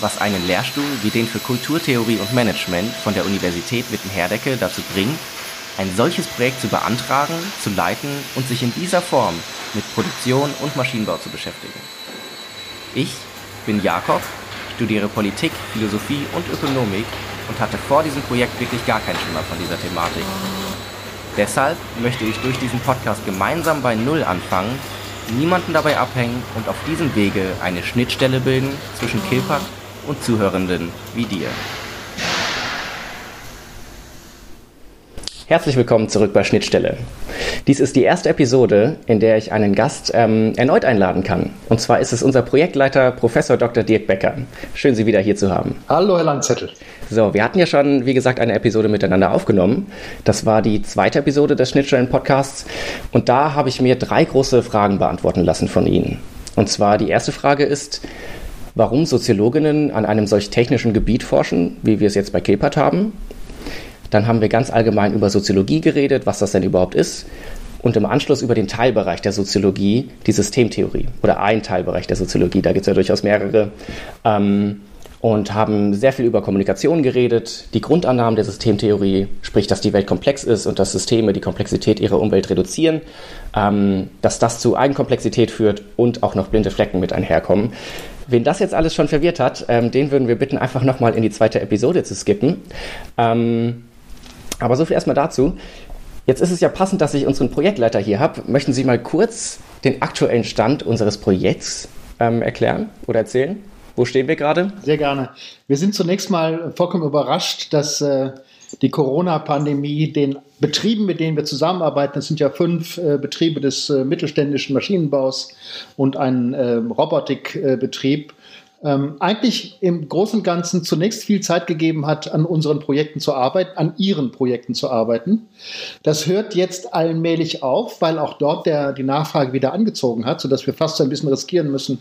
was einen Lehrstuhl wie den für Kulturtheorie und Management von der Universität Witten-Herdecke dazu bringt, ein solches Projekt zu beantragen, zu leiten und sich in dieser Form mit Produktion und Maschinenbau zu beschäftigen. Ich bin Jakob, studiere Politik, Philosophie und Ökonomik und hatte vor diesem Projekt wirklich gar keinen Schimmer von dieser Thematik. Deshalb möchte ich durch diesen Podcast gemeinsam bei Null anfangen, niemanden dabei abhängen und auf diesem Wege eine Schnittstelle bilden zwischen Kilpat und Zuhörenden wie dir. Herzlich willkommen zurück bei Schnittstelle. Dies ist die erste Episode, in der ich einen Gast ähm, erneut einladen kann. Und zwar ist es unser Projektleiter Professor Dr. Dirk Becker. Schön, Sie wieder hier zu haben. Hallo, Herr Langzettel. So, wir hatten ja schon, wie gesagt, eine Episode miteinander aufgenommen. Das war die zweite Episode des Schnittstellen-Podcasts. Und da habe ich mir drei große Fragen beantworten lassen von Ihnen. Und zwar die erste Frage ist, warum Soziologinnen an einem solch technischen Gebiet forschen, wie wir es jetzt bei Kilpat haben. Dann haben wir ganz allgemein über Soziologie geredet, was das denn überhaupt ist. Und im Anschluss über den Teilbereich der Soziologie, die Systemtheorie oder ein Teilbereich der Soziologie, da gibt es ja durchaus mehrere. Ähm, und haben sehr viel über Kommunikation geredet. Die Grundannahmen der Systemtheorie, sprich, dass die Welt komplex ist und dass Systeme die Komplexität ihrer Umwelt reduzieren, ähm, dass das zu Eigenkomplexität führt und auch noch blinde Flecken mit einherkommen. Wen das jetzt alles schon verwirrt hat, ähm, den würden wir bitten, einfach nochmal in die zweite Episode zu skippen. Ähm, aber so viel erstmal dazu. Jetzt ist es ja passend, dass ich unseren Projektleiter hier habe. Möchten Sie mal kurz den aktuellen Stand unseres Projekts ähm, erklären oder erzählen? Wo stehen wir gerade? Sehr gerne. Wir sind zunächst mal vollkommen überrascht, dass äh, die Corona-Pandemie den Betrieben, mit denen wir zusammenarbeiten, das sind ja fünf äh, Betriebe des äh, mittelständischen Maschinenbaus und ein äh, Robotikbetrieb, ähm, eigentlich im Großen und Ganzen zunächst viel Zeit gegeben hat, an unseren Projekten zu arbeiten, an ihren Projekten zu arbeiten. Das hört jetzt allmählich auf, weil auch dort der, die Nachfrage wieder angezogen hat, sodass wir fast so ein bisschen riskieren müssen,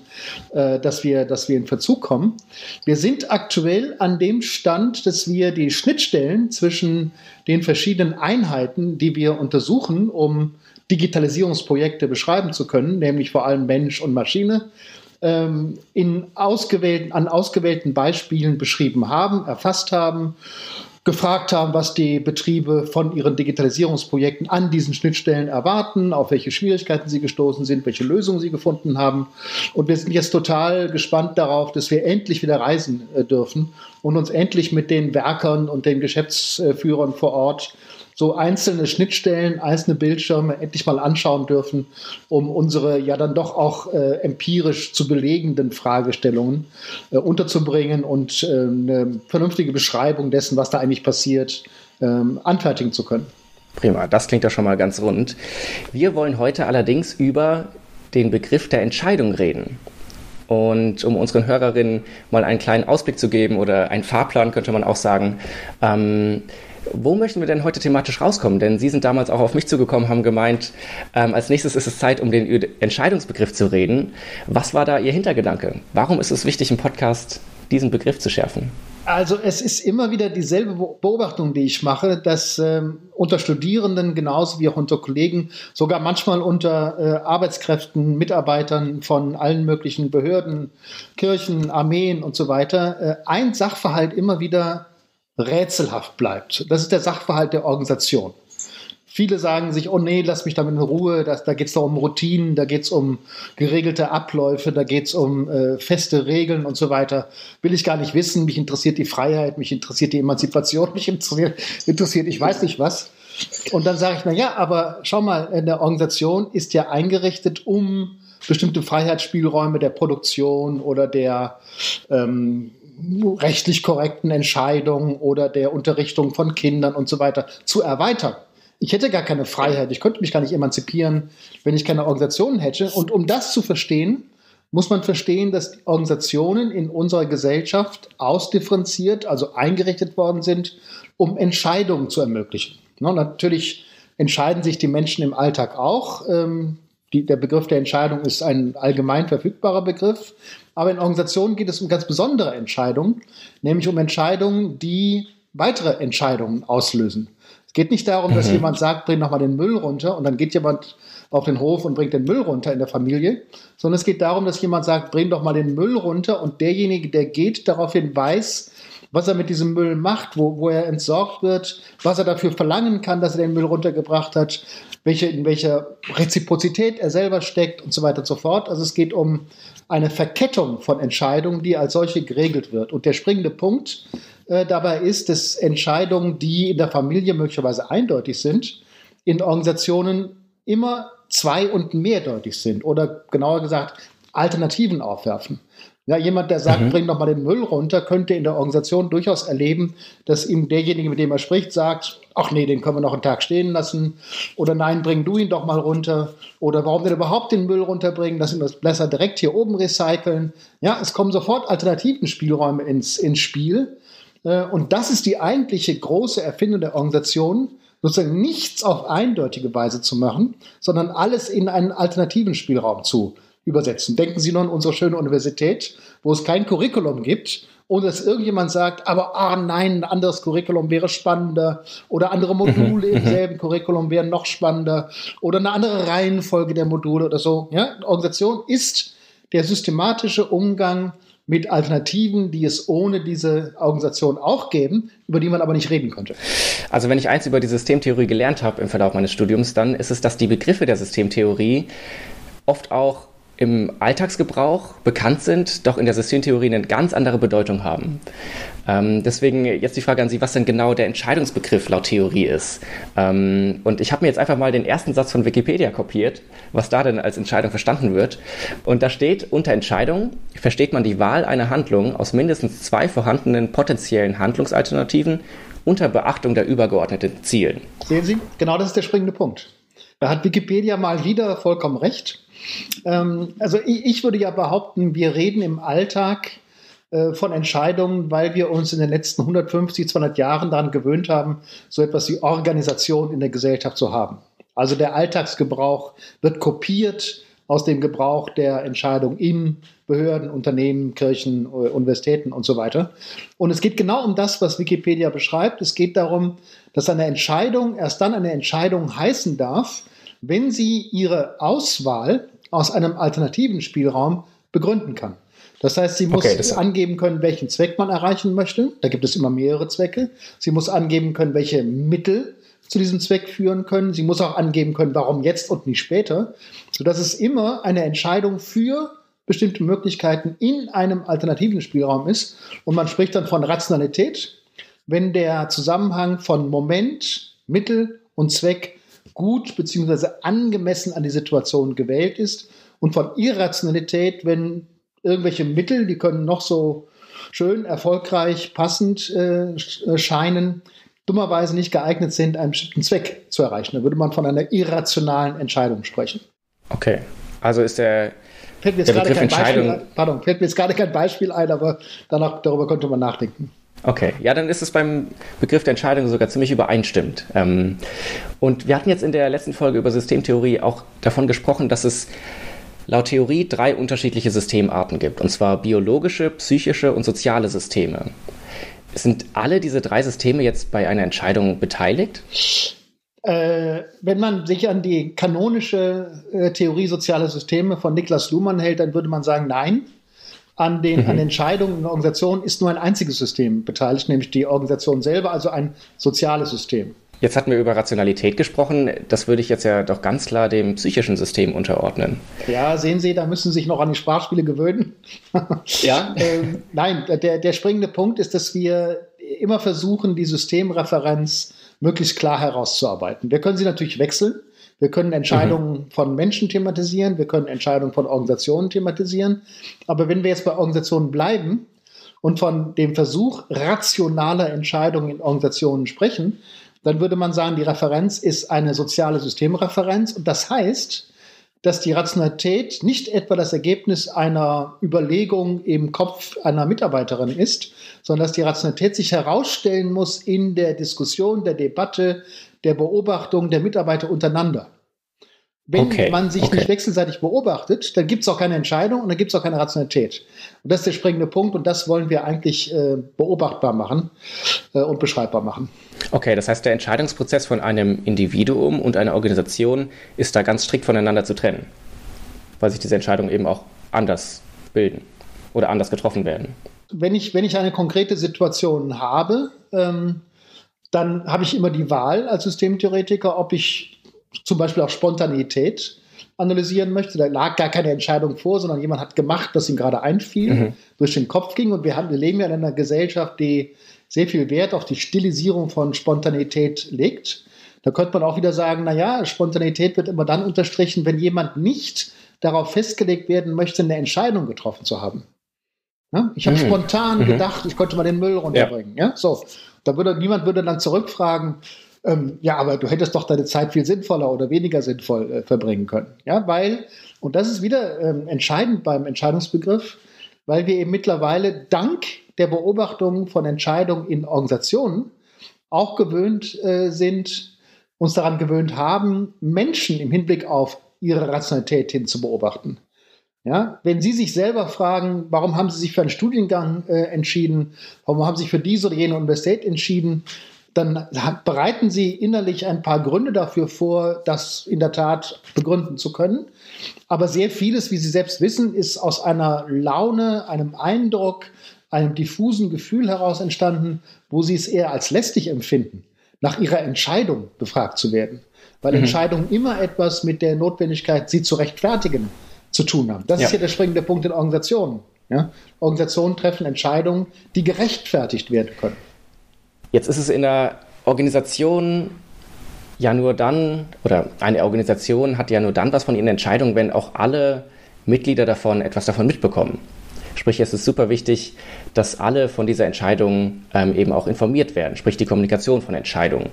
äh, dass, wir, dass wir in Verzug kommen. Wir sind aktuell an dem Stand, dass wir die Schnittstellen zwischen den verschiedenen Einheiten, die wir untersuchen, um Digitalisierungsprojekte beschreiben zu können, nämlich vor allem Mensch und Maschine, ähm, in ausgewählten, an ausgewählten Beispielen beschrieben haben, erfasst haben, gefragt haben, was die Betriebe von ihren Digitalisierungsprojekten an diesen Schnittstellen erwarten, auf welche Schwierigkeiten sie gestoßen sind, welche Lösungen sie gefunden haben. Und wir sind jetzt total gespannt darauf, dass wir endlich wieder reisen äh, dürfen und uns endlich mit den Werkern und den Geschäftsführern vor Ort so einzelne Schnittstellen, einzelne Bildschirme endlich mal anschauen dürfen, um unsere ja dann doch auch äh, empirisch zu belegenden Fragestellungen äh, unterzubringen und äh, eine vernünftige Beschreibung dessen, was da eigentlich passiert, ähm, anfertigen zu können. Prima, das klingt ja schon mal ganz rund. Wir wollen heute allerdings über den Begriff der Entscheidung reden. Und um unseren Hörerinnen mal einen kleinen Ausblick zu geben oder einen Fahrplan, könnte man auch sagen, ähm, wo möchten wir denn heute thematisch rauskommen? Denn Sie sind damals auch auf mich zugekommen, haben gemeint, ähm, als nächstes ist es Zeit, um den Entscheidungsbegriff zu reden. Was war da Ihr Hintergedanke? Warum ist es wichtig, im Podcast diesen Begriff zu schärfen? Also es ist immer wieder dieselbe Beobachtung, die ich mache, dass ähm, unter Studierenden genauso wie auch unter Kollegen, sogar manchmal unter äh, Arbeitskräften, Mitarbeitern von allen möglichen Behörden, Kirchen, Armeen und so weiter, äh, ein Sachverhalt immer wieder rätselhaft bleibt. Das ist der Sachverhalt der Organisation. Viele sagen sich, oh nee, lass mich damit in Ruhe, das, da geht es doch um Routinen, da geht es um geregelte Abläufe, da geht es um äh, feste Regeln und so weiter. Will ich gar nicht wissen, mich interessiert die Freiheit, mich interessiert die Emanzipation, mich interessiert, interessiert ich weiß nicht was. Und dann sage ich, na ja, aber schau mal, eine Organisation ist ja eingerichtet, um bestimmte Freiheitsspielräume der Produktion oder der ähm, rechtlich korrekten Entscheidungen oder der Unterrichtung von Kindern und so weiter zu erweitern. Ich hätte gar keine Freiheit, ich könnte mich gar nicht emanzipieren, wenn ich keine Organisationen hätte. Und um das zu verstehen, muss man verstehen, dass Organisationen in unserer Gesellschaft ausdifferenziert, also eingerichtet worden sind, um Entscheidungen zu ermöglichen. Natürlich entscheiden sich die Menschen im Alltag auch. Ähm, die, der Begriff der Entscheidung ist ein allgemein verfügbarer Begriff. Aber in Organisationen geht es um ganz besondere Entscheidungen, nämlich um Entscheidungen, die weitere Entscheidungen auslösen. Es geht nicht darum, dass mhm. jemand sagt, bring noch mal den Müll runter und dann geht jemand auf den Hof und bringt den Müll runter in der Familie, sondern es geht darum, dass jemand sagt, bring doch mal den Müll runter und derjenige, der geht, daraufhin weiß, was er mit diesem Müll macht, wo, wo er entsorgt wird, was er dafür verlangen kann, dass er den Müll runtergebracht hat, welche, in welcher Reziprozität er selber steckt und so weiter und so fort. Also es geht um eine Verkettung von Entscheidungen, die als solche geregelt wird. Und der springende Punkt äh, dabei ist, dass Entscheidungen, die in der Familie möglicherweise eindeutig sind, in Organisationen immer zwei- und mehrdeutig sind oder genauer gesagt Alternativen aufwerfen. Ja, jemand, der sagt, mhm. bring doch mal den Müll runter, könnte in der Organisation durchaus erleben, dass ihm derjenige, mit dem er spricht, sagt, ach nee, den können wir noch einen Tag stehen lassen. Oder nein, bring du ihn doch mal runter. Oder warum denn überhaupt den Müll runterbringen? Lass ihn das besser direkt hier oben recyceln. Ja, es kommen sofort alternativen Spielräume ins, ins Spiel. Äh, und das ist die eigentliche große Erfindung der Organisation, sozusagen nichts auf eindeutige Weise zu machen, sondern alles in einen alternativen Spielraum zu übersetzen. Denken Sie nur an unsere schöne Universität, wo es kein Curriculum gibt, ohne dass irgendjemand sagt, aber ah nein, ein anderes Curriculum wäre spannender oder andere Module im mhm. selben Curriculum wären noch spannender oder eine andere Reihenfolge der Module oder so. Ja? Organisation ist der systematische Umgang mit Alternativen, die es ohne diese Organisation auch geben, über die man aber nicht reden konnte. Also wenn ich eins über die Systemtheorie gelernt habe im Verlauf meines Studiums, dann ist es, dass die Begriffe der Systemtheorie oft auch im Alltagsgebrauch bekannt sind, doch in der Systemtheorie eine ganz andere Bedeutung haben. Ähm, deswegen jetzt die Frage an Sie, was denn genau der Entscheidungsbegriff laut Theorie ist. Ähm, und ich habe mir jetzt einfach mal den ersten Satz von Wikipedia kopiert, was da denn als Entscheidung verstanden wird. Und da steht, unter Entscheidung versteht man die Wahl einer Handlung aus mindestens zwei vorhandenen potenziellen Handlungsalternativen unter Beachtung der übergeordneten Zielen. Sehen Sie, genau das ist der springende Punkt. Da hat Wikipedia mal wieder vollkommen recht. Ähm, also ich, ich, würde ja behaupten, wir reden im Alltag äh, von Entscheidungen, weil wir uns in den letzten 150, 200 Jahren daran gewöhnt haben, so etwas wie Organisation in der Gesellschaft zu haben. Also der Alltagsgebrauch wird kopiert aus dem Gebrauch der Entscheidung in Behörden, Unternehmen, Kirchen, äh, Universitäten und so weiter. Und es geht genau um das, was Wikipedia beschreibt. Es geht darum, dass eine Entscheidung erst dann eine Entscheidung heißen darf, wenn sie ihre Auswahl aus einem alternativen Spielraum begründen kann. Das heißt, sie muss okay, angeben können, welchen Zweck man erreichen möchte. Da gibt es immer mehrere Zwecke. Sie muss angeben können, welche Mittel zu diesem Zweck führen können. Sie muss auch angeben können, warum jetzt und nicht später, sodass es immer eine Entscheidung für bestimmte Möglichkeiten in einem alternativen Spielraum ist. Und man spricht dann von Rationalität, wenn der Zusammenhang von Moment, Mittel und Zweck gut bzw. angemessen an die Situation gewählt ist und von Irrationalität, wenn irgendwelche Mittel, die können noch so schön, erfolgreich, passend äh, scheinen, dummerweise nicht geeignet sind, einen bestimmten Zweck zu erreichen. Da würde man von einer irrationalen Entscheidung sprechen. Okay, also ist der, fällt mir jetzt der Begriff Entscheidung... Beispiel, pardon, fällt mir jetzt gerade kein Beispiel ein, aber danach, darüber könnte man nachdenken. Okay, ja, dann ist es beim Begriff der Entscheidung sogar ziemlich übereinstimmend. Ähm, und wir hatten jetzt in der letzten Folge über Systemtheorie auch davon gesprochen, dass es laut Theorie drei unterschiedliche Systemarten gibt, und zwar biologische, psychische und soziale Systeme. Sind alle diese drei Systeme jetzt bei einer Entscheidung beteiligt? Äh, wenn man sich an die kanonische äh, Theorie sozialer Systeme von Niklas Luhmann hält, dann würde man sagen, nein an den mhm. an Entscheidungen in der Organisation ist nur ein einziges System beteiligt, nämlich die Organisation selber, also ein soziales System. Jetzt hatten wir über Rationalität gesprochen. Das würde ich jetzt ja doch ganz klar dem psychischen System unterordnen. Ja, sehen Sie, da müssen Sie sich noch an die Sprachspiele gewöhnen. ja. ähm, nein, der, der springende Punkt ist, dass wir immer versuchen, die Systemreferenz möglichst klar herauszuarbeiten. Wir können sie natürlich wechseln. Wir können Entscheidungen mhm. von Menschen thematisieren, wir können Entscheidungen von Organisationen thematisieren. Aber wenn wir jetzt bei Organisationen bleiben und von dem Versuch rationaler Entscheidungen in Organisationen sprechen, dann würde man sagen, die Referenz ist eine soziale Systemreferenz. Und das heißt, dass die Rationalität nicht etwa das Ergebnis einer Überlegung im Kopf einer Mitarbeiterin ist, sondern dass die Rationalität sich herausstellen muss in der Diskussion, der Debatte, der Beobachtung der Mitarbeiter untereinander. Wenn okay, man sich okay. nicht wechselseitig beobachtet, dann gibt es auch keine Entscheidung und dann gibt es auch keine Rationalität. Und das ist der springende Punkt und das wollen wir eigentlich äh, beobachtbar machen äh, und beschreibbar machen. Okay, das heißt, der Entscheidungsprozess von einem Individuum und einer Organisation ist da ganz strikt voneinander zu trennen, weil sich diese Entscheidungen eben auch anders bilden oder anders getroffen werden. Wenn ich, wenn ich eine konkrete Situation habe, ähm, dann habe ich immer die Wahl als Systemtheoretiker, ob ich zum Beispiel auch Spontanität analysieren möchte. Da lag gar keine Entscheidung vor, sondern jemand hat gemacht, was ihm gerade einfiel, mhm. durch den Kopf ging. Und wir, haben, wir leben ja in einer Gesellschaft, die sehr viel Wert auf die Stilisierung von Spontanität legt. Da könnte man auch wieder sagen, naja, Spontanität wird immer dann unterstrichen, wenn jemand nicht darauf festgelegt werden möchte, eine Entscheidung getroffen zu haben. Ja? Ich habe mhm. spontan mhm. gedacht, ich könnte mal den Müll runterbringen. Ja. ja? So, da würde niemand würde dann zurückfragen, ähm, ja, aber du hättest doch deine Zeit viel sinnvoller oder weniger sinnvoll äh, verbringen können. Ja, weil, und das ist wieder ähm, entscheidend beim Entscheidungsbegriff, weil wir eben mittlerweile dank der Beobachtung von Entscheidungen in Organisationen auch gewöhnt äh, sind, uns daran gewöhnt haben, Menschen im Hinblick auf ihre Rationalität hin zu beobachten. Ja, wenn Sie sich selber fragen, warum haben Sie sich für einen Studiengang äh, entschieden, warum haben Sie sich für diese oder jene Universität entschieden, dann bereiten Sie innerlich ein paar Gründe dafür vor, das in der Tat begründen zu können. Aber sehr vieles, wie Sie selbst wissen, ist aus einer Laune, einem Eindruck, einem diffusen Gefühl heraus entstanden, wo Sie es eher als lästig empfinden, nach Ihrer Entscheidung befragt zu werden. Weil mhm. Entscheidungen immer etwas mit der Notwendigkeit, sie zu rechtfertigen, zu tun haben. Das ja. ist hier der springende Punkt in Organisationen. Ja? Organisationen treffen Entscheidungen, die gerechtfertigt werden können. Jetzt ist es in der Organisation ja nur dann, oder eine Organisation hat ja nur dann was von ihren Entscheidungen, wenn auch alle Mitglieder davon etwas davon mitbekommen. Sprich, es ist super wichtig, dass alle von dieser Entscheidung ähm, eben auch informiert werden, sprich die Kommunikation von Entscheidungen.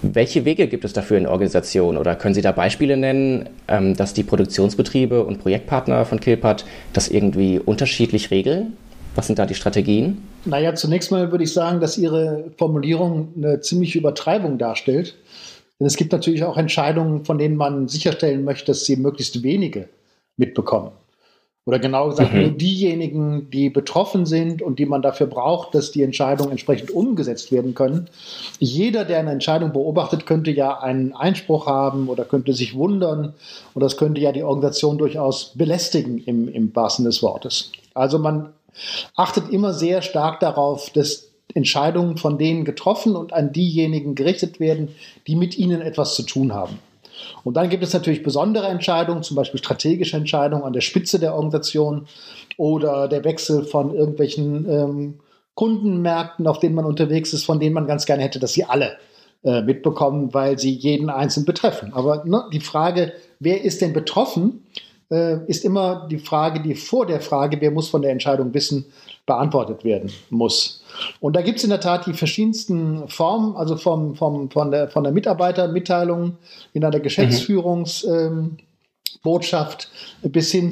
Welche Wege gibt es dafür in Organisationen oder können Sie da Beispiele nennen, ähm, dass die Produktionsbetriebe und Projektpartner von Kilpat das irgendwie unterschiedlich regeln? Was sind da die Strategien? Naja, zunächst mal würde ich sagen, dass Ihre Formulierung eine ziemliche Übertreibung darstellt. Denn es gibt natürlich auch Entscheidungen, von denen man sicherstellen möchte, dass sie möglichst wenige mitbekommen. Oder genau gesagt, mhm. nur diejenigen, die betroffen sind und die man dafür braucht, dass die Entscheidungen entsprechend umgesetzt werden können. Jeder, der eine Entscheidung beobachtet, könnte ja einen Einspruch haben oder könnte sich wundern. Und das könnte ja die Organisation durchaus belästigen im, im wahrsten des Wortes. Also man achtet immer sehr stark darauf, dass Entscheidungen von denen getroffen und an diejenigen gerichtet werden, die mit ihnen etwas zu tun haben. Und dann gibt es natürlich besondere Entscheidungen, zum Beispiel strategische Entscheidungen an der Spitze der Organisation oder der Wechsel von irgendwelchen ähm, Kundenmärkten, auf denen man unterwegs ist, von denen man ganz gerne hätte, dass sie alle äh, mitbekommen, weil sie jeden Einzelnen betreffen. Aber ne, die Frage, wer ist denn betroffen, äh, ist immer die Frage, die vor der Frage, wer muss von der Entscheidung wissen, beantwortet werden muss. Und da gibt es in der Tat die verschiedensten Formen, also vom, vom, von, der, von der Mitarbeitermitteilung in einer Geschäftsführungsbotschaft mhm. bis, hin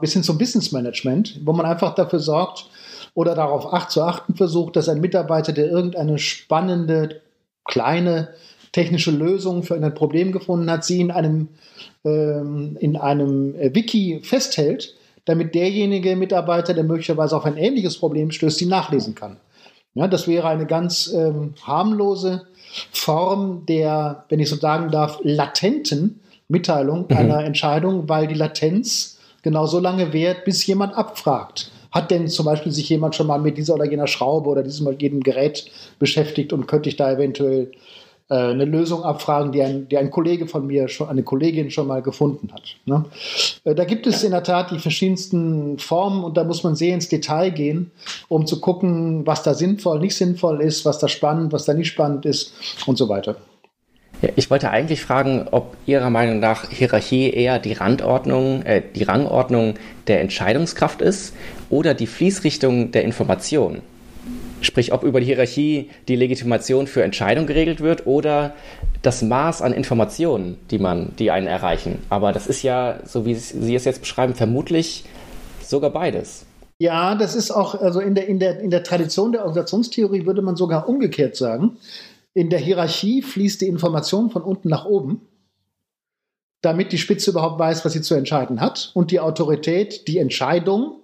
bis hin zum Business Management, wo man einfach dafür sorgt oder darauf acht, zu achten versucht, dass ein Mitarbeiter, der irgendeine spannende, kleine technische Lösung für ein Problem gefunden hat, sie in einem, ähm, in einem äh, Wiki festhält, damit derjenige Mitarbeiter, der möglicherweise auf ein ähnliches Problem stößt, sie nachlesen kann. Ja, das wäre eine ganz ähm, harmlose Form der, wenn ich so sagen darf, latenten Mitteilung mhm. einer Entscheidung, weil die Latenz genau so lange währt, bis jemand abfragt. Hat denn zum Beispiel sich jemand schon mal mit dieser oder jener Schraube oder diesem oder jenem Gerät beschäftigt und könnte ich da eventuell eine Lösung abfragen, die ein, die ein Kollege von mir, schon, eine Kollegin schon mal gefunden hat. Ne? Äh, da gibt es in der Tat die verschiedensten Formen und da muss man sehr ins Detail gehen, um zu gucken, was da sinnvoll, nicht sinnvoll ist, was da spannend, was da nicht spannend ist und so weiter. Ja, ich wollte eigentlich fragen, ob Ihrer Meinung nach Hierarchie eher die Randordnung, äh, die Rangordnung der Entscheidungskraft ist oder die Fließrichtung der Information. Sprich, ob über die Hierarchie die Legitimation für Entscheidungen geregelt wird oder das Maß an Informationen, die man, die einen erreichen. Aber das ist ja, so wie Sie es jetzt beschreiben, vermutlich sogar beides. Ja, das ist auch, also in der, in der, in der Tradition der Organisationstheorie würde man sogar umgekehrt sagen. In der Hierarchie fließt die Information von unten nach oben, damit die Spitze überhaupt weiß, was sie zu entscheiden hat und die Autorität die Entscheidung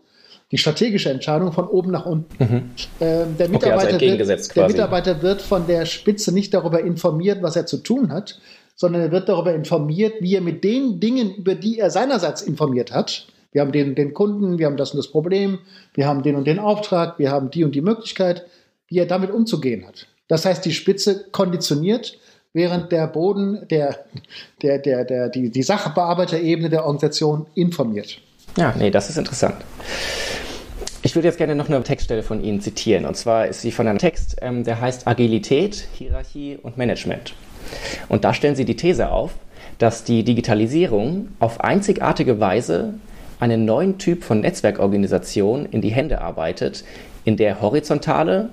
die strategische Entscheidung von oben nach unten. Mhm. Ähm, der, Mitarbeiter okay, also wird, der Mitarbeiter wird von der Spitze nicht darüber informiert, was er zu tun hat, sondern er wird darüber informiert, wie er mit den Dingen, über die er seinerseits informiert hat, wir haben den, den Kunden, wir haben das und das Problem, wir haben den und den Auftrag, wir haben die und die Möglichkeit, wie er damit umzugehen hat. Das heißt, die Spitze konditioniert, während der Boden, der, der, der, der, die, die Sachbearbeiterebene der Organisation informiert. Ja, nee, das ist interessant. Ich würde jetzt gerne noch eine Textstelle von Ihnen zitieren. Und zwar ist sie von einem Text, ähm, der heißt Agilität, Hierarchie und Management. Und da stellen Sie die These auf, dass die Digitalisierung auf einzigartige Weise einen neuen Typ von Netzwerkorganisation in die Hände arbeitet, in der horizontale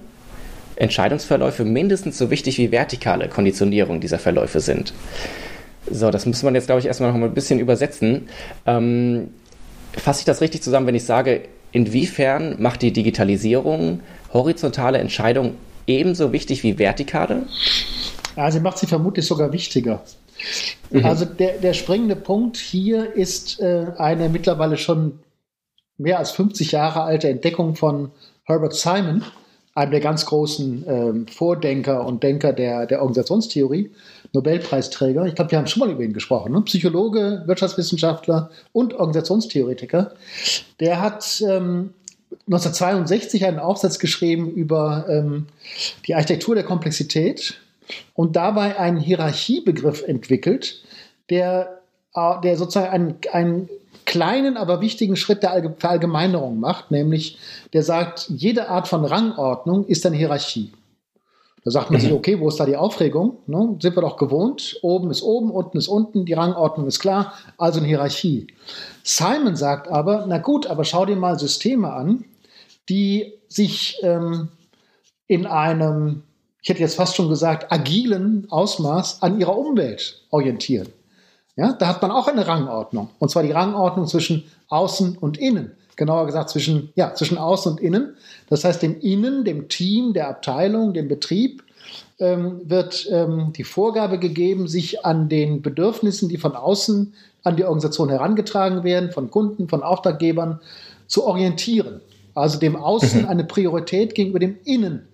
Entscheidungsverläufe mindestens so wichtig wie vertikale Konditionierung dieser Verläufe sind. So, das muss man jetzt, glaube ich, erstmal noch mal ein bisschen übersetzen. Ähm, fasse ich das richtig zusammen, wenn ich sage, inwiefern macht die Digitalisierung horizontale Entscheidungen ebenso wichtig wie vertikale? Ja, sie macht sie vermutlich sogar wichtiger. Mhm. Also der, der springende Punkt hier ist äh, eine mittlerweile schon mehr als 50 Jahre alte Entdeckung von Herbert Simon, einem der ganz großen äh, Vordenker und Denker der, der Organisationstheorie, Nobelpreisträger. Ich glaube, wir haben schon mal über ihn gesprochen. Ne? Psychologe, Wirtschaftswissenschaftler und Organisationstheoretiker. Der hat ähm, 1962 einen Aufsatz geschrieben über ähm, die Architektur der Komplexität und dabei einen Hierarchiebegriff entwickelt, der, äh, der sozusagen einen, einen kleinen, aber wichtigen Schritt der Verallgemeinerung macht, nämlich der sagt, jede Art von Rangordnung ist eine Hierarchie. Da sagt man sich, mhm. okay, wo ist da die Aufregung? Ne? Sind wir doch gewohnt. Oben ist oben, unten ist unten, die Rangordnung ist klar, also eine Hierarchie. Simon sagt aber, na gut, aber schau dir mal Systeme an, die sich ähm, in einem, ich hätte jetzt fast schon gesagt, agilen Ausmaß an ihrer Umwelt orientieren. Ja, da hat man auch eine Rangordnung. Und zwar die Rangordnung zwischen Außen und Innen genauer gesagt zwischen, ja, zwischen Außen und Innen. Das heißt, dem Innen, dem Team, der Abteilung, dem Betrieb ähm, wird ähm, die Vorgabe gegeben, sich an den Bedürfnissen, die von außen an die Organisation herangetragen werden, von Kunden, von Auftraggebern, zu orientieren. Also dem Außen eine Priorität gegenüber dem Innen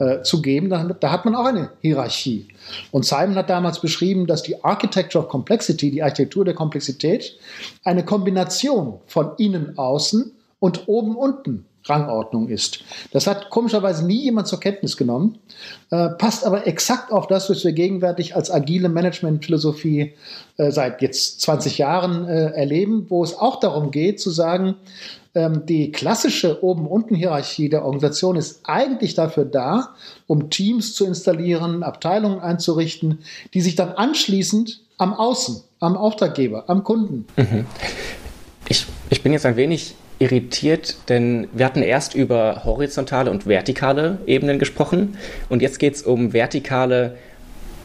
äh, zu geben. Da, da, hat man auch eine Hierarchie. Und Simon hat damals beschrieben, dass die Architecture of Complexity, die Architektur der Komplexität, eine Kombination von innen, außen und oben, unten Rangordnung ist. Das hat komischerweise nie jemand zur Kenntnis genommen, äh, passt aber exakt auf das, was wir gegenwärtig als agile Managementphilosophie äh, seit jetzt 20 Jahren äh, erleben, wo es auch darum geht zu sagen, ähm, die klassische Oben-Unten-Hierarchie der Organisation ist eigentlich dafür da, um Teams zu installieren, Abteilungen einzurichten, die sich dann anschließend am Außen, am Auftraggeber, am Kunden. Mhm. Ich, ich bin jetzt ein wenig irritiert, denn wir hatten erst über horizontale und vertikale Ebenen gesprochen und jetzt geht es um vertikale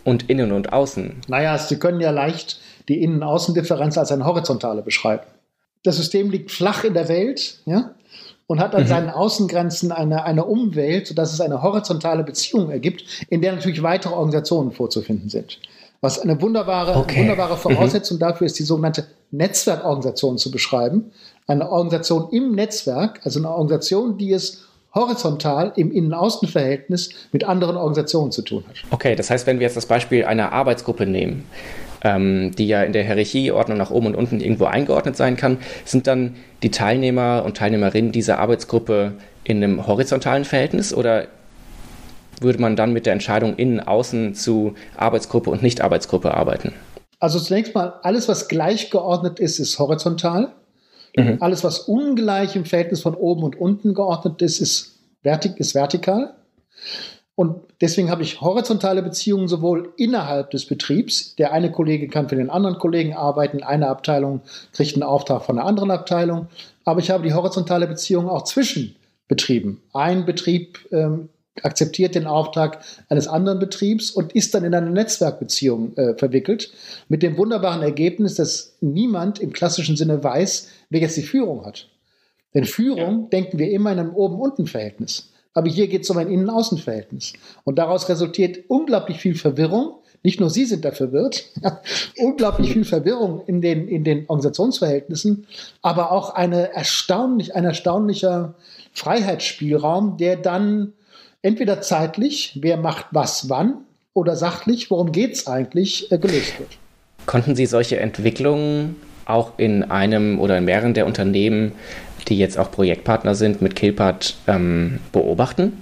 und Innen und Außen. Naja, Sie können ja leicht die Innen-Außen-Differenz als eine horizontale beschreiben das System liegt flach in der Welt, ja, und hat an mhm. seinen Außengrenzen eine, eine Umwelt, sodass es eine horizontale Beziehung ergibt, in der natürlich weitere Organisationen vorzufinden sind. Was eine wunderbare, okay. wunderbare mhm. Voraussetzung mhm. dafür ist, die sogenannte Netzwerkorganisation zu beschreiben. Eine Organisation im Netzwerk, also eine Organisation, die es horizontal im Innen-Außen-Verhältnis mit anderen Organisationen zu tun hat. Okay, das heißt, wenn wir jetzt das Beispiel einer Arbeitsgruppe nehmen, ähm, die ja in der Hierarchieordnung nach oben und unten irgendwo eingeordnet sein kann, sind dann die Teilnehmer und Teilnehmerinnen dieser Arbeitsgruppe in einem horizontalen Verhältnis oder würde man dann mit der Entscheidung innen, außen zu Arbeitsgruppe und Nicht-Arbeitsgruppe arbeiten? Also zunächst mal, alles, was gleichgeordnet ist, ist horizontal. Mhm. Alles, was ungleich im Verhältnis von oben und unten geordnet ist, ist, vertik ist vertikal. Und deswegen habe ich horizontale Beziehungen sowohl innerhalb des Betriebs. Der eine Kollege kann für den anderen Kollegen arbeiten, eine Abteilung kriegt einen Auftrag von einer anderen Abteilung. Aber ich habe die horizontale Beziehung auch zwischen Betrieben. Ein Betrieb ähm, akzeptiert den Auftrag eines anderen Betriebs und ist dann in eine Netzwerkbeziehung äh, verwickelt, mit dem wunderbaren Ergebnis, dass niemand im klassischen Sinne weiß, wer jetzt die Führung hat. Denn Führung ja. denken wir immer in einem Oben-Unten-Verhältnis. Aber hier geht es um ein Innen-Außen-Verhältnis. Und daraus resultiert unglaublich viel Verwirrung. Nicht nur Sie sind da verwirrt, unglaublich viel Verwirrung in den, in den Organisationsverhältnissen, aber auch eine erstaunlich, ein erstaunlicher Freiheitsspielraum, der dann entweder zeitlich, wer macht was wann, oder sachlich, worum geht es eigentlich, äh, gelöst wird. Konnten Sie solche Entwicklungen auch in einem oder in mehreren der Unternehmen, die jetzt auch Projektpartner sind, mit Kilpat ähm, beobachten?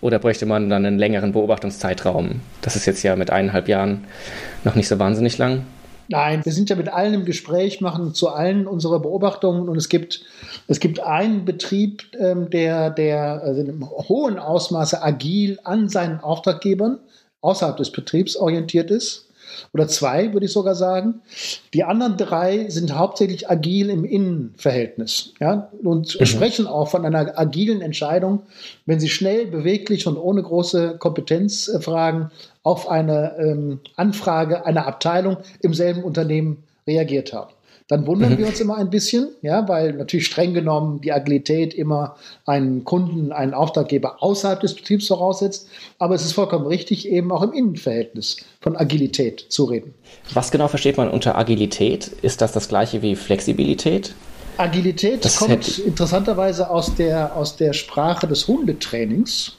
Oder bräuchte man dann einen längeren Beobachtungszeitraum? Das ist jetzt ja mit eineinhalb Jahren noch nicht so wahnsinnig lang. Nein, wir sind ja mit allen im Gespräch, machen zu allen unsere Beobachtungen und es gibt, es gibt einen Betrieb, ähm, der, der also in hohen Ausmaße agil an seinen Auftraggebern außerhalb des Betriebs orientiert ist oder zwei, würde ich sogar sagen. Die anderen drei sind hauptsächlich agil im Innenverhältnis ja, und mhm. sprechen auch von einer agilen Entscheidung, wenn sie schnell, beweglich und ohne große Kompetenzfragen auf eine ähm, Anfrage einer Abteilung im selben Unternehmen reagiert haben dann wundern mhm. wir uns immer ein bisschen, ja, weil natürlich streng genommen die Agilität immer einen Kunden, einen Auftraggeber außerhalb des Betriebs voraussetzt. Aber es ist vollkommen richtig, eben auch im Innenverhältnis von Agilität zu reden. Was genau versteht man unter Agilität? Ist das das gleiche wie Flexibilität? Agilität das kommt interessanterweise aus der, aus der Sprache des Hundetrainings.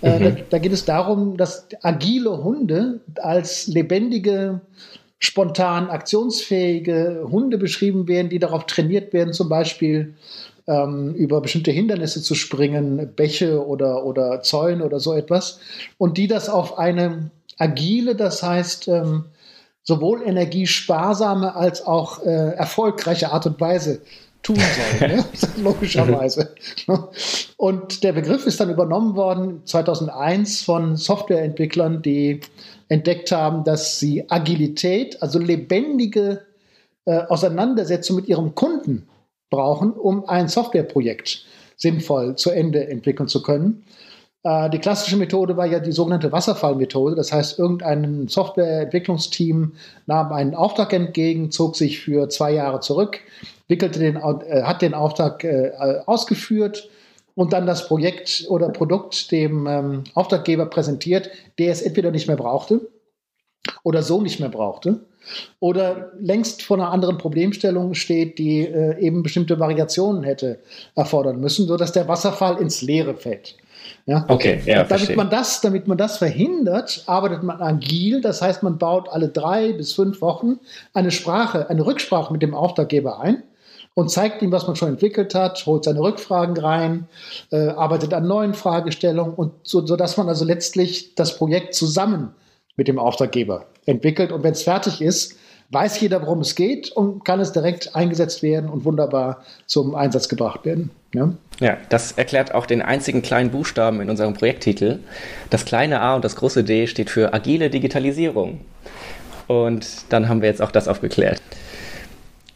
Äh, mhm. da, da, geht es darum, dass agile Hunde als lebendige spontan aktionsfähige Hunde beschrieben werden, die darauf trainiert werden, zum Beispiel ähm, über bestimmte Hindernisse zu springen, Bäche oder, oder Zäune oder so etwas, und die das auf eine agile, das heißt ähm, sowohl energiesparsame als auch äh, erfolgreiche Art und Weise tun sollen, ne? logischerweise. Und der Begriff ist dann übernommen worden 2001 von Softwareentwicklern, die entdeckt haben, dass sie Agilität, also lebendige äh, Auseinandersetzung mit ihrem Kunden brauchen, um ein Softwareprojekt sinnvoll zu Ende entwickeln zu können. Äh, die klassische Methode war ja die sogenannte Wasserfallmethode. Das heißt, irgendein Softwareentwicklungsteam nahm einen Auftrag entgegen, zog sich für zwei Jahre zurück, wickelte den, äh, hat den Auftrag äh, ausgeführt, und dann das Projekt oder Produkt dem ähm, Auftraggeber präsentiert, der es entweder nicht mehr brauchte oder so nicht mehr brauchte oder längst vor einer anderen Problemstellung steht, die äh, eben bestimmte Variationen hätte erfordern müssen, sodass der Wasserfall ins Leere fällt. Ja? Okay, ja, damit man das, damit man das verhindert, arbeitet man agil. Das heißt, man baut alle drei bis fünf Wochen eine Sprache, eine Rücksprache mit dem Auftraggeber ein und zeigt ihm, was man schon entwickelt hat, holt seine Rückfragen rein, äh, arbeitet an neuen Fragestellungen und so, so dass man also letztlich das Projekt zusammen mit dem Auftraggeber entwickelt. Und wenn es fertig ist, weiß jeder, worum es geht und kann es direkt eingesetzt werden und wunderbar zum Einsatz gebracht werden. Ja, ja das erklärt auch den einzigen kleinen Buchstaben in unserem Projekttitel. Das kleine A und das große D steht für agile Digitalisierung. Und dann haben wir jetzt auch das aufgeklärt.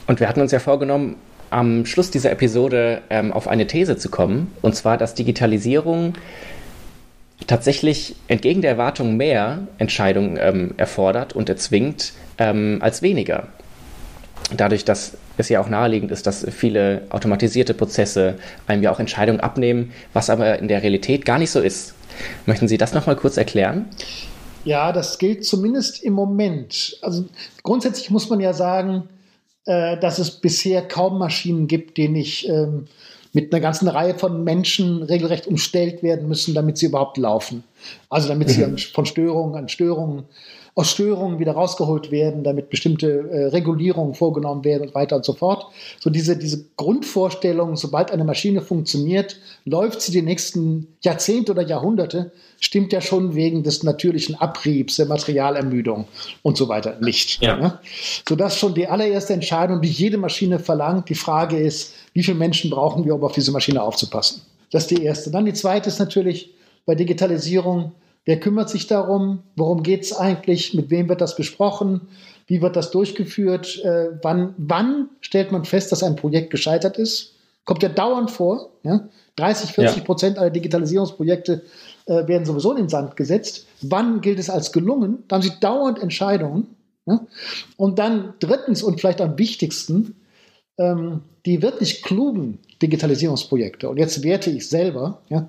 Und wir hatten uns ja vorgenommen, am Schluss dieser Episode ähm, auf eine These zu kommen, und zwar, dass Digitalisierung tatsächlich entgegen der Erwartung mehr Entscheidungen ähm, erfordert und erzwingt ähm, als weniger. Dadurch, dass es ja auch naheliegend ist, dass viele automatisierte Prozesse einem ja auch Entscheidungen abnehmen, was aber in der Realität gar nicht so ist. Möchten Sie das nochmal kurz erklären? Ja, das gilt zumindest im Moment. Also grundsätzlich muss man ja sagen, äh, dass es bisher kaum Maschinen gibt, die nicht ähm, mit einer ganzen Reihe von Menschen regelrecht umstellt werden müssen, damit sie überhaupt laufen. Also damit mhm. sie an, von Störungen an Störungen aus Störungen wieder rausgeholt werden, damit bestimmte äh, Regulierungen vorgenommen werden und weiter und so fort. So diese, diese Grundvorstellung, sobald eine Maschine funktioniert, läuft sie die nächsten Jahrzehnte oder Jahrhunderte, stimmt ja schon wegen des natürlichen Abriebs, der Materialermüdung und so weiter nicht. Ja. Ne? Sodass schon die allererste Entscheidung, die jede Maschine verlangt, die Frage ist, wie viele Menschen brauchen wir, um auf diese Maschine aufzupassen? Das ist die erste. Dann die zweite ist natürlich bei Digitalisierung, Wer kümmert sich darum? Worum geht es eigentlich? Mit wem wird das besprochen? Wie wird das durchgeführt? Äh, wann, wann stellt man fest, dass ein Projekt gescheitert ist? Kommt ja dauernd vor. Ja? 30, 40 Prozent aller Digitalisierungsprojekte äh, werden sowieso in den Sand gesetzt. Wann gilt es als gelungen? Da haben Sie dauernd Entscheidungen. Ja? Und dann drittens und vielleicht am wichtigsten, ähm, die wirklich klugen Digitalisierungsprojekte, und jetzt werte ich selber, ja,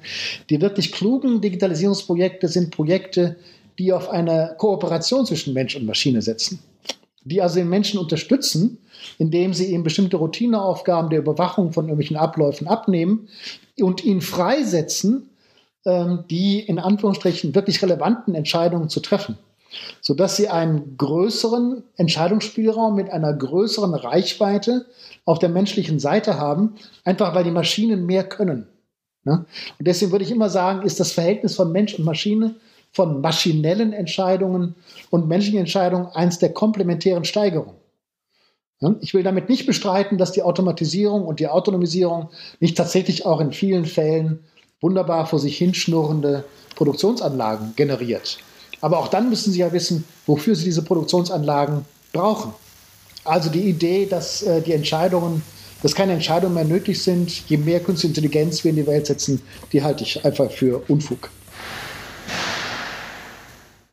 die wirklich klugen Digitalisierungsprojekte sind Projekte, die auf eine Kooperation zwischen Mensch und Maschine setzen, die also den Menschen unterstützen, indem sie ihm bestimmte Routineaufgaben der Überwachung von irgendwelchen Abläufen abnehmen und ihn freisetzen, ähm, die in Anführungsstrichen wirklich relevanten Entscheidungen zu treffen sodass sie einen größeren Entscheidungsspielraum mit einer größeren Reichweite auf der menschlichen Seite haben, einfach weil die Maschinen mehr können. Und deswegen würde ich immer sagen, ist das Verhältnis von Mensch und Maschine, von maschinellen Entscheidungen und menschlichen Entscheidungen eins der komplementären Steigerungen. Ich will damit nicht bestreiten, dass die Automatisierung und die Autonomisierung nicht tatsächlich auch in vielen Fällen wunderbar vor sich hinschnurrende Produktionsanlagen generiert. Aber auch dann müssen Sie ja wissen, wofür Sie diese Produktionsanlagen brauchen. Also die Idee, dass äh, die Entscheidungen, dass keine Entscheidungen mehr nötig sind, je mehr künstliche Intelligenz wir in die Welt setzen, die halte ich einfach für Unfug.